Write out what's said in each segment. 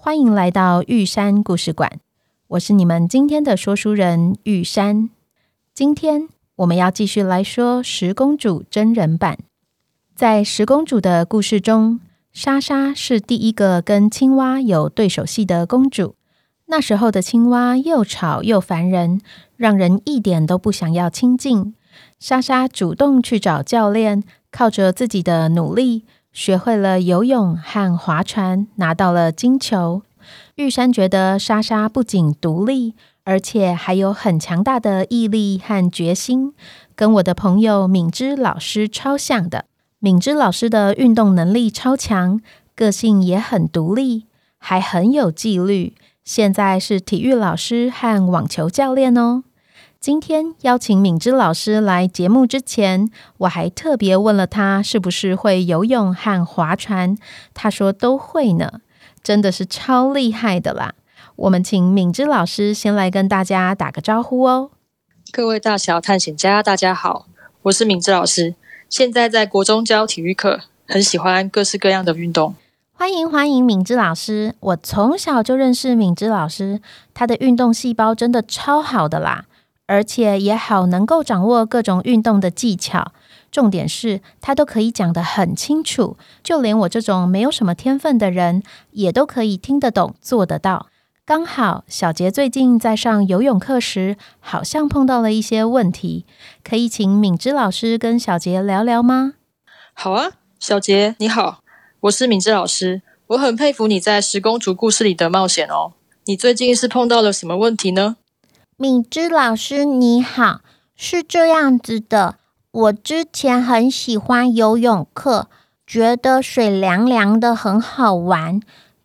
欢迎来到玉山故事馆。我是你们今天的说书人玉山。今天我们要继续来说《十公主》真人版。在《十公主》的故事中，莎莎是第一个跟青蛙有对手戏的公主。那时候的青蛙又吵又烦人，让人一点都不想要亲近。莎莎主动去找教练，靠着自己的努力，学会了游泳和划船，拿到了金球。玉山觉得莎莎不仅独立，而且还有很强大的毅力和决心，跟我的朋友敏芝老师超像的。敏芝老师的运动能力超强，个性也很独立，还很有纪律。现在是体育老师和网球教练哦。今天邀请敏芝老师来节目之前，我还特别问了他是不是会游泳和划船，他说都会呢，真的是超厉害的啦。我们请敏芝老师先来跟大家打个招呼哦。各位大小探险家，大家好，我是敏芝老师。现在在国中教体育课，很喜欢各式各样的运动。欢迎欢迎，敏芝老师！我从小就认识敏芝老师，他的运动细胞真的超好的啦，而且也好能够掌握各种运动的技巧。重点是他都可以讲得很清楚，就连我这种没有什么天分的人，也都可以听得懂、做得到。刚好小杰最近在上游泳课时，好像碰到了一些问题，可以请敏芝老师跟小杰聊聊吗？好啊，小杰你好，我是敏芝老师，我很佩服你在十公主故事里的冒险哦。你最近是碰到了什么问题呢？敏芝老师你好，是这样子的，我之前很喜欢游泳课，觉得水凉凉的很好玩，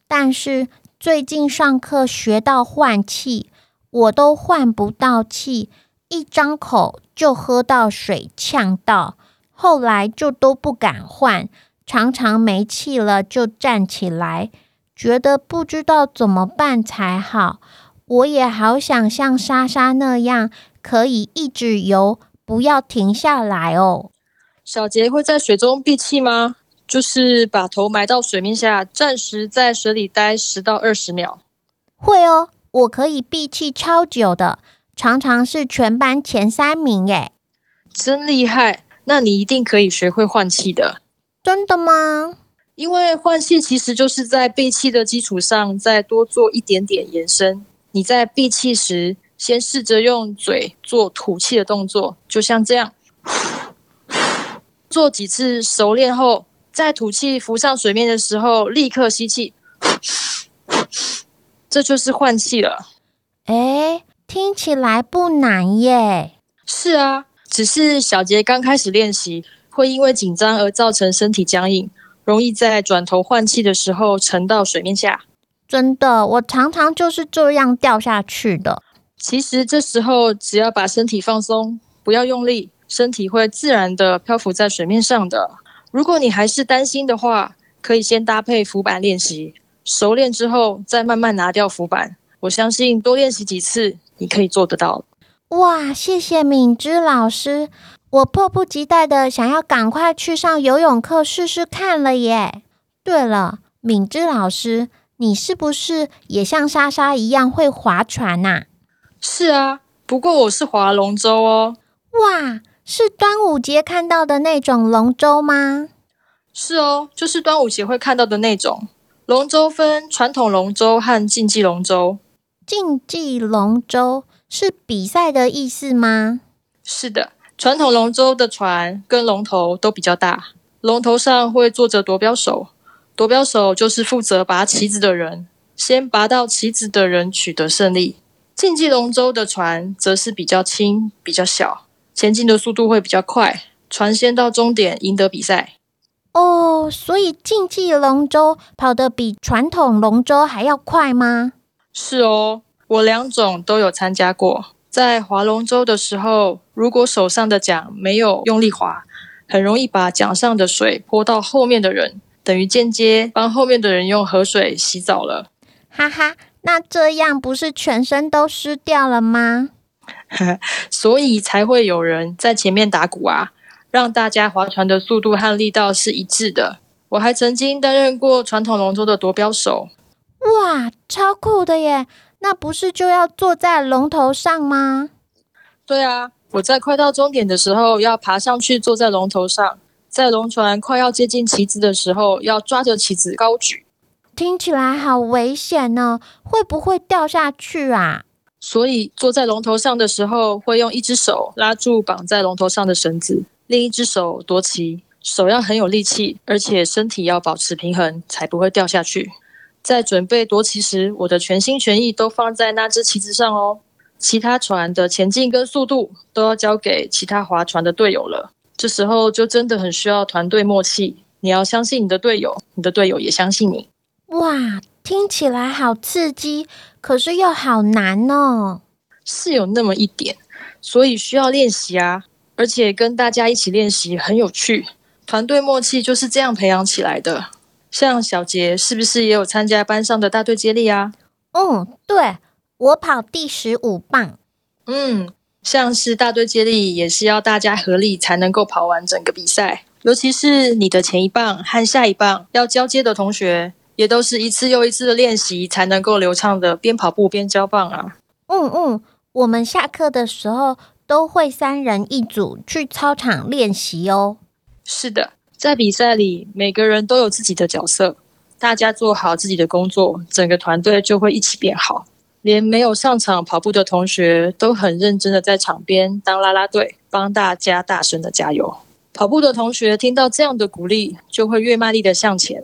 但是。最近上课学到换气，我都换不到气，一张口就喝到水呛到，后来就都不敢换，常常没气了就站起来，觉得不知道怎么办才好。我也好想像莎莎那样，可以一直游，不要停下来哦。小杰会在水中闭气吗？就是把头埋到水面下，暂时在水里待十到二十秒。会哦，我可以闭气超久的，常常是全班前三名耶。真厉害！那你一定可以学会换气的。真的吗？因为换气其实就是在闭气的基础上再多做一点点延伸。你在闭气时，先试着用嘴做吐气的动作，就像这样，做几次熟练后。在吐气浮上水面的时候，立刻吸气，这就是换气了。诶，听起来不难耶。是啊，只是小杰刚开始练习，会因为紧张而造成身体僵硬，容易在转头换气的时候沉到水面下。真的，我常常就是这样掉下去的。其实这时候只要把身体放松，不要用力，身体会自然的漂浮在水面上的。如果你还是担心的话，可以先搭配浮板练习，熟练之后再慢慢拿掉浮板。我相信多练习几次，你可以做得到。哇，谢谢敏芝老师，我迫不及待的想要赶快去上游泳课试试看了耶。对了，敏芝老师，你是不是也像莎莎一样会划船呐？是啊，不过我是划龙舟哦。哇！是端午节看到的那种龙舟吗？是哦，就是端午节会看到的那种。龙舟分传统龙舟和竞技龙舟。竞技龙舟是比赛的意思吗？是的，传统龙舟的船跟龙头都比较大，龙头上会坐着夺标手，夺标手就是负责拔旗子的人，先拔到旗子的人取得胜利。竞技龙舟的船则是比较轻、比较小。前进的速度会比较快，船先到终点，赢得比赛。哦，所以竞技龙舟跑得比传统龙舟还要快吗？是哦，我两种都有参加过。在划龙舟的时候，如果手上的桨没有用力划，很容易把桨上的水泼到后面的人，等于间接帮后面的人用河水洗澡了。哈哈，那这样不是全身都湿掉了吗？所以才会有人在前面打鼓啊，让大家划船的速度和力道是一致的。我还曾经担任过传统龙舟的夺标手。哇，超酷的耶！那不是就要坐在龙头上吗？对啊，我在快到终点的时候要爬上去坐在龙头上，在龙船快要接近旗子的时候要抓着旗子高举。听起来好危险呢，会不会掉下去啊？所以坐在龙头上的时候，会用一只手拉住绑在龙头上的绳子，另一只手夺旗，手要很有力气，而且身体要保持平衡，才不会掉下去。在准备夺旗时，我的全心全意都放在那只旗子上哦。其他船的前进跟速度都要交给其他划船的队友了。这时候就真的很需要团队默契，你要相信你的队友，你的队友也相信你。哇，听起来好刺激！可是又好难哦，是有那么一点，所以需要练习啊，而且跟大家一起练习很有趣，团队默契就是这样培养起来的。像小杰是不是也有参加班上的大队接力啊？嗯，对，我跑第十五棒。嗯，像是大队接力也是要大家合力才能够跑完整个比赛，尤其是你的前一棒和下一棒要交接的同学。也都是一次又一次的练习，才能够流畅的边跑步边交棒啊。嗯嗯，我们下课的时候都会三人一组去操场练习哦。是的，在比赛里，每个人都有自己的角色，大家做好自己的工作，整个团队就会一起变好。连没有上场跑步的同学都很认真的在场边当啦啦队，帮大家大声的加油。跑步的同学听到这样的鼓励，就会越卖力的向前。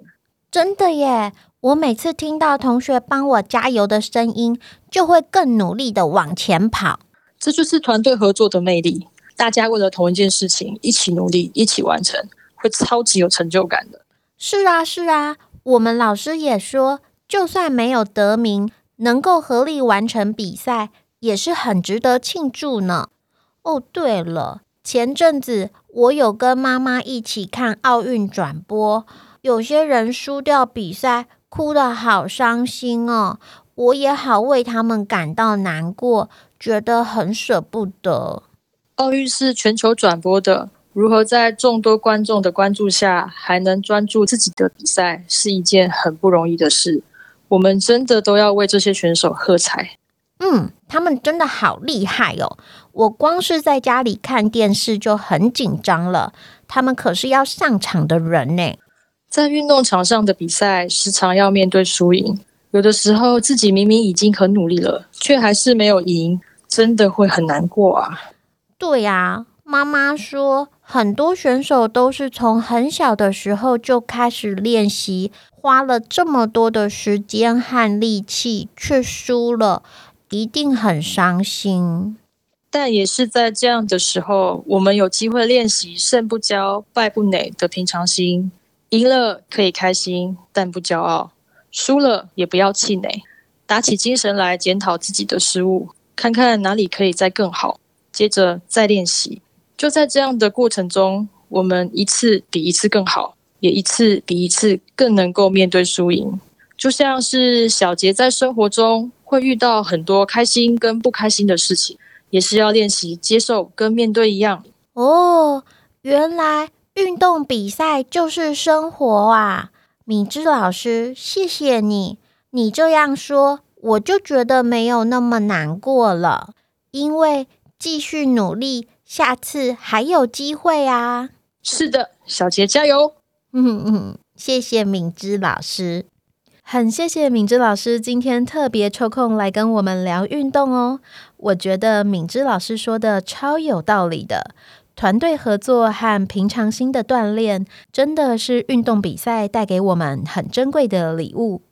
真的耶！我每次听到同学帮我加油的声音，就会更努力的往前跑。这就是团队合作的魅力，大家为了同一件事情一起努力，一起完成，会超级有成就感的。是啊，是啊，我们老师也说，就算没有得名，能够合力完成比赛，也是很值得庆祝呢。哦，对了，前阵子我有跟妈妈一起看奥运转播。有些人输掉比赛，哭得好伤心哦。我也好为他们感到难过，觉得很舍不得。奥运是全球转播的，如何在众多观众的关注下还能专注自己的比赛，是一件很不容易的事。我们真的都要为这些选手喝彩。嗯，他们真的好厉害哦！我光是在家里看电视就很紧张了，他们可是要上场的人呢。在运动场上的比赛，时常要面对输赢。有的时候，自己明明已经很努力了，却还是没有赢，真的会很难过啊。对呀，妈妈说，很多选手都是从很小的时候就开始练习，花了这么多的时间和力气，却输了，一定很伤心。但也是在这样的时候，我们有机会练习胜不骄、败不馁的平常心。赢了可以开心，但不骄傲；输了也不要气馁，打起精神来检讨自己的失误，看看哪里可以再更好，接着再练习。就在这样的过程中，我们一次比一次更好，也一次比一次更能够面对输赢。就像是小杰在生活中会遇到很多开心跟不开心的事情，也是要练习接受跟面对一样。哦，原来。运动比赛就是生活啊，敏芝老师，谢谢你。你这样说，我就觉得没有那么难过了，因为继续努力，下次还有机会啊。是的，小杰加油！嗯嗯，谢谢敏芝老师，很谢谢敏芝老师今天特别抽空来跟我们聊运动哦。我觉得敏芝老师说的超有道理的。团队合作和平常心的锻炼，真的是运动比赛带给我们很珍贵的礼物。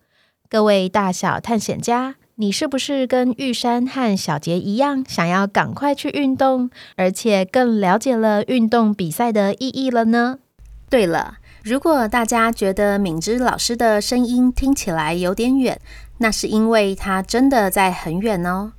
各位大小探险家，你是不是跟玉山和小杰一样，想要赶快去运动，而且更了解了运动比赛的意义了呢？对了，如果大家觉得敏之老师的声音听起来有点远，那是因为他真的在很远哦。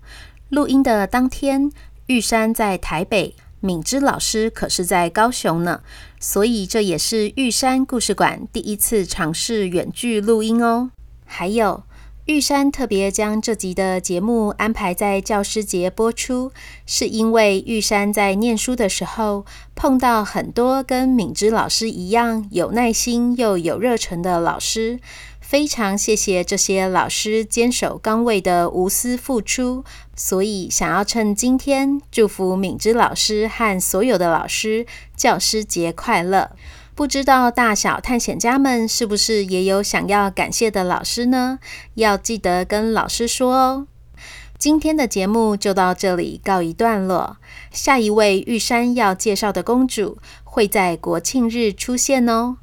录音的当天，玉山在台北，敏芝老师可是在高雄呢，所以这也是玉山故事馆第一次尝试远距录音哦。还有。玉山特别将这集的节目安排在教师节播出，是因为玉山在念书的时候碰到很多跟敏芝老师一样有耐心又有热忱的老师，非常谢谢这些老师坚守岗位的无私付出，所以想要趁今天祝福敏芝老师和所有的老师教师节快乐。不知道大小探险家们是不是也有想要感谢的老师呢？要记得跟老师说哦。今天的节目就到这里告一段落。下一位玉山要介绍的公主会在国庆日出现哦。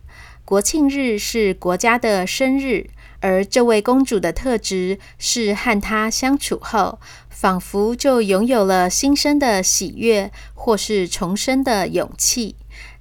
国庆日是国家的生日，而这位公主的特质是和她相处后，仿佛就拥有了新生的喜悦，或是重生的勇气。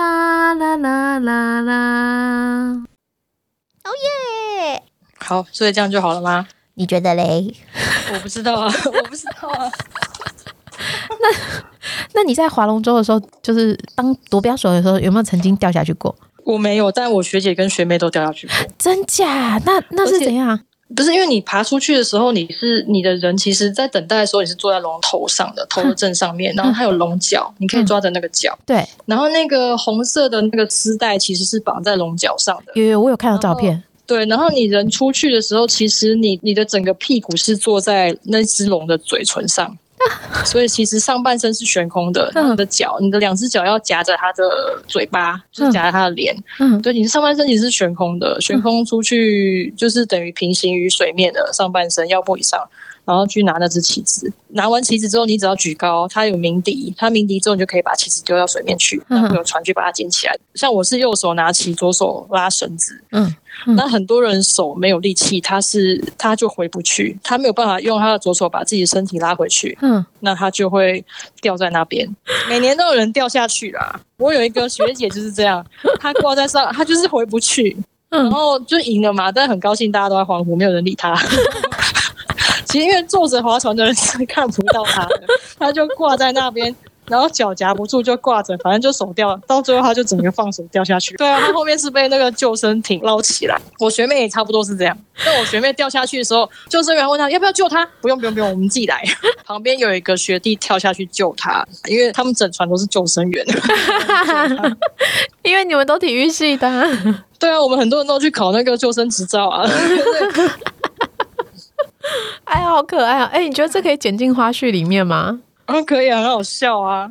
啦啦啦啦啦！哦耶！好，所以这样就好了吗？你觉得嘞？我不知道啊，我不知道啊。那那你在划龙舟的时候，就是当夺标手的时候，有没有曾经掉下去过？我没有，但我学姐跟学妹都掉下去过。真假？那那是怎样？不是因为你爬出去的时候，你是你的人，其实在等待的时候，你是坐在龙头上的，头的正上面，然后它有龙角，你可以抓着那个角。对，然后那个红色的那个丝带其实是绑在龙角上的。有有，我有看到照片。对，然后你人出去的时候，其实你你的整个屁股是坐在那只龙的嘴唇上。所以其实上半身是悬空的，你的脚，你的两只脚要夹着他的嘴巴，就是夹着他的脸。嗯，对，你的上半身其实是悬空的，悬空出去就是等于平行于水面的上半身腰部以上。然后去拿那只旗子，拿完旗子之后，你只要举高，它有鸣笛，它鸣笛之后，你就可以把旗子丢到水面去，然后有船去把它捡起来。像我是右手拿旗，左手拉绳子。嗯，嗯，那很多人手没有力气，他是他就回不去，他没有办法用他的左手把自己的身体拉回去。嗯，那他就会掉在那边。每年都有人掉下去啦。我有一个学姐就是这样，她挂在上，她就是回不去。嗯，然后就赢了嘛，但很高兴，大家都在欢呼，没有人理他。其实因为坐着划船的人是看不到他的，他就挂在那边，然后脚夹不住就挂着，反正就手掉，到最后他就整个放手掉下去。对啊，他后面是被那个救生艇捞起来。我学妹也差不多是这样。但我学妹掉下去的时候，救生员问他要不要救他，不用不用不用，我们自己来。旁边有一个学弟跳下去救他，因为他们整船都是救生员。因为你们都体育系的。对啊，我们很多人都去考那个救生执照啊。哎呀，好可爱啊！哎，你觉得这可以剪进花絮里面吗？嗯，可以啊，很好笑啊。